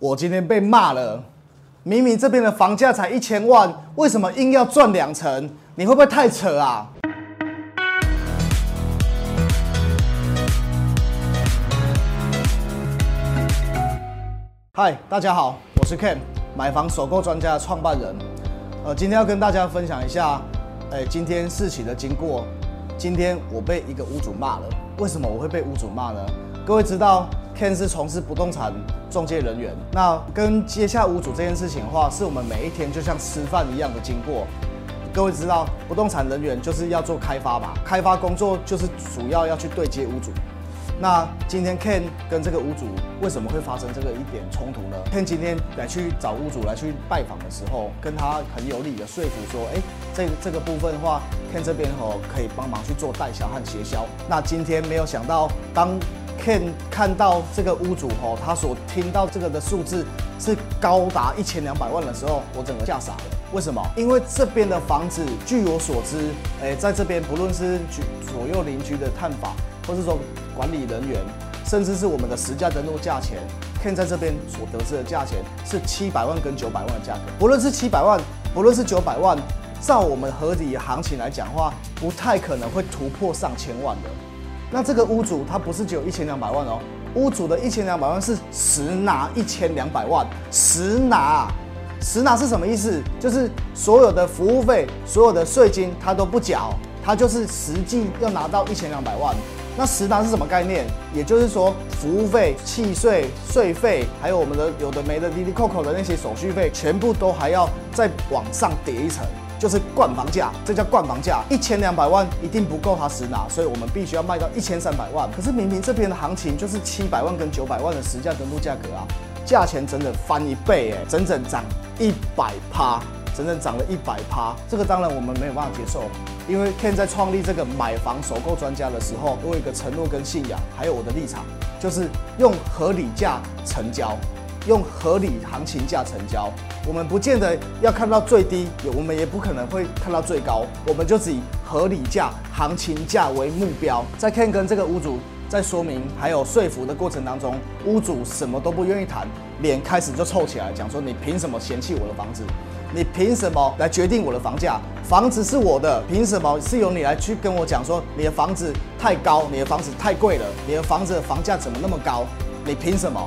我今天被骂了，明明这边的房价才一千万，为什么硬要赚两成？你会不会太扯啊？嗨，大家好，我是 Ken，买房首购专家的创办人。呃，今天要跟大家分享一下，哎，今天事情的经过。今天我被一个屋主骂了，为什么我会被屋主骂呢？各位知道？Ken 是从事不动产中介人员，那跟接下屋主这件事情的话，是我们每一天就像吃饭一样的经过。各位知道，不动产人员就是要做开发吧？开发工作就是主要要去对接屋主。那今天 Ken 跟这个屋主为什么会发生这个一点冲突呢？Ken 今天来去找屋主来去拜访的时候，跟他很有理的说服说，哎，这这个部分的话，Ken 这边吼可以帮忙去做代销和协销。那今天没有想到当。Ken 看到这个屋主吼，他所听到这个的数字是高达一千两百万的时候，我整个吓傻了。为什么？因为这边的房子，据我所知，哎，在这边不论是左右邻居的探访，或是说管理人员，甚至是我们的实价登录价钱，Ken 在这边所得知的价钱是七百万跟九百万的价格。不论是七百万，不论是九百万，照我们合理行情来讲话，不太可能会突破上千万的。那这个屋主他不是只有一千两百万哦，屋主的一千两百万是实拿一千两百万，实拿，实拿是什么意思？就是所有的服务费、所有的税金他都不缴，他就是实际要拿到一千两百万。那实拿是什么概念？也就是说，服务费、契税、税费，还有我们的有的没的滴滴扣扣的那些手续费，全部都还要再往上叠一层。就是灌房价，这叫灌房价，一千两百万一定不够他实拿，所以我们必须要卖到一千三百万。可是明明这边的行情就是七百万跟九百万的实价登录价格啊，价钱整整翻一倍哎，整整涨一百趴，整整涨了一百趴。这个当然我们没有办法接受，因为 Ken 在创立这个买房首购专家的时候，我有一个承诺跟信仰，还有我的立场，就是用合理价成交。用合理行情价成交，我们不见得要看到最低，我们也不可能会看到最高，我们就只以合理价、行情价为目标。在 Ken 跟这个屋主在说明还有说服的过程当中，屋主什么都不愿意谈，脸开始就臭起来，讲说你凭什么嫌弃我的房子？你凭什么来决定我的房价？房子是我的，凭什么是由你来去跟我讲说你的房子太高，你的房子太贵了，你的房子的房价怎么那么高？你凭什么？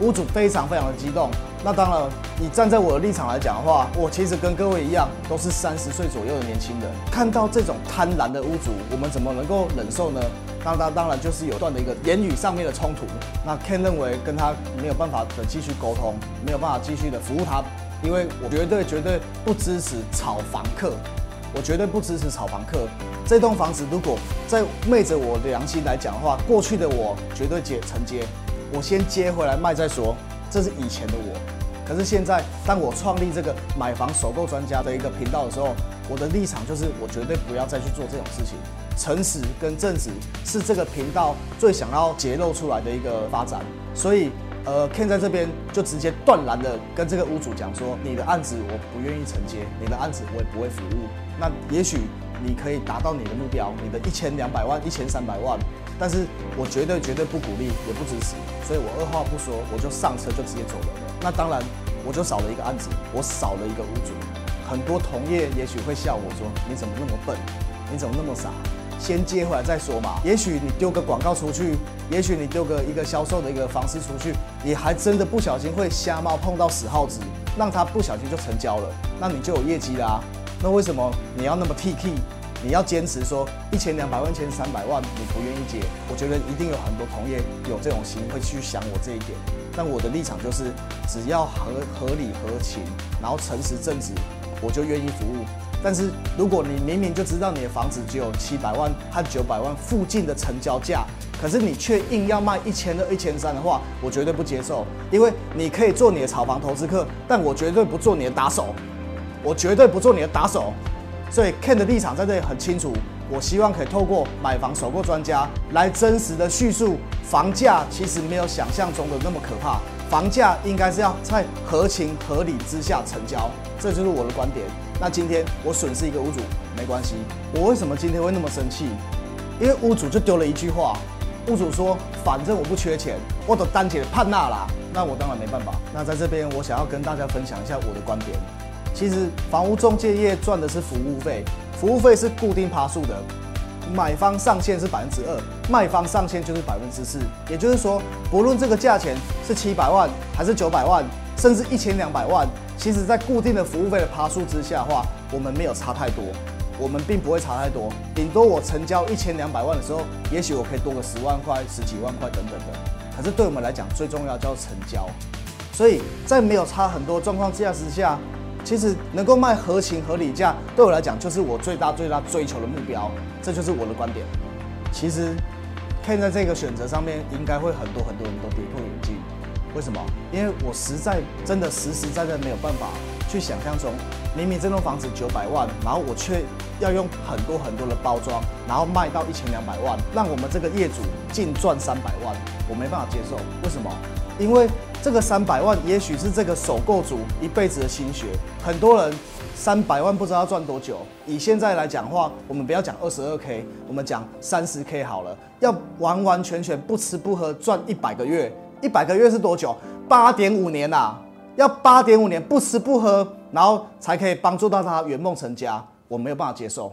屋主非常非常的激动，那当然，你站在我的立场来讲的话，我其实跟各位一样，都是三十岁左右的年轻人。看到这种贪婪的屋主，我们怎么能够忍受呢？当当当然就是有段的一个言语上面的冲突。那 Ken 认为跟他没有办法的继续沟通，没有办法继续的服务他，因为我绝对绝对不支持炒房客，我绝对不支持炒房客。这栋房子如果在昧着我的良心来讲的话，过去的我绝对接承接。我先接回来卖再说，这是以前的我。可是现在，当我创立这个买房首购专家的一个频道的时候，我的立场就是，我绝对不要再去做这种事情。诚实跟正直是这个频道最想要揭露出来的一个发展。所以，呃，Ken 在这边就直接断然的跟这个屋主讲说：“你的案子我不愿意承接，你的案子我也不会服务。”那也许你可以达到你的目标，你的一千两百万、一千三百万。但是我绝对绝对不鼓励，也不支持，所以我二话不说，我就上车就直接走了。那当然，我就少了一个案子，我少了一个屋主。很多同业也许会笑我说：“你怎么那么笨？你怎么那么傻？先接回来再说嘛。”也许你丢个广告出去，也许你丢个一个销售的一个方式出去，你还真的不小心会瞎猫碰到死耗子，让他不小心就成交了，那你就有业绩啦。那为什么你要那么 T K？你要坚持说一千两百万、一千三百万，你不愿意接，我觉得一定有很多同业有这种心，会去想我这一点。但我的立场就是，只要合合理合情，然后诚实正直，我就愿意服务。但是如果你明明就知道你的房子只有七百万和九百万附近的成交价，可是你却硬要卖一千二、一千三的话，我绝对不接受。因为你可以做你的炒房投资客，但我绝对不做你的打手，我绝对不做你的打手。所以 Ken 的立场在这里很清楚，我希望可以透过买房首购专家来真实的叙述，房价其实没有想象中的那么可怕，房价应该是要在合情合理之下成交，这就是我的观点。那今天我损失一个屋主没关系，我为什么今天会那么生气？因为屋主就丢了一句话，屋主说反正我不缺钱，我都单姐判那啦，那我当然没办法。那在这边我想要跟大家分享一下我的观点。其实房屋中介业赚的是服务费，服务费是固定爬数的，买方上限是百分之二，卖方上限就是百分之四。也就是说，不论这个价钱是七百万还是九百万，甚至一千两百万，其实在固定的服务费的爬数之下的话，我们没有差太多，我们并不会差太多。顶多我成交一千两百万的时候，也许我可以多个十万块、十几万块等等的。可是对我们来讲，最重要叫成交。所以在没有差很多状况之下之下。其实能够卖合情合理价，对我来讲就是我最大最大追求的目标，这就是我的观点。其实，Ken 在这个选择上面，应该会很多很多人都跌破眼镜。为什么？因为我实在真的实实在在没有办法去想象中，明明这栋房子九百万，然后我却要用很多很多的包装，然后卖到一千两百万，让我们这个业主净赚三百万，我没办法接受。为什么？因为这个三百万，也许是这个首购族一辈子的心血。很多人三百万不知道要赚多久。以现在来讲话，我们不要讲二十二 k，我们讲三十 k 好了。要完完全全不吃不喝赚一百个月，一百个月是多久？八点五年呐！要八点五年不吃不喝，然后才可以帮助到他圆梦成家，我没有办法接受。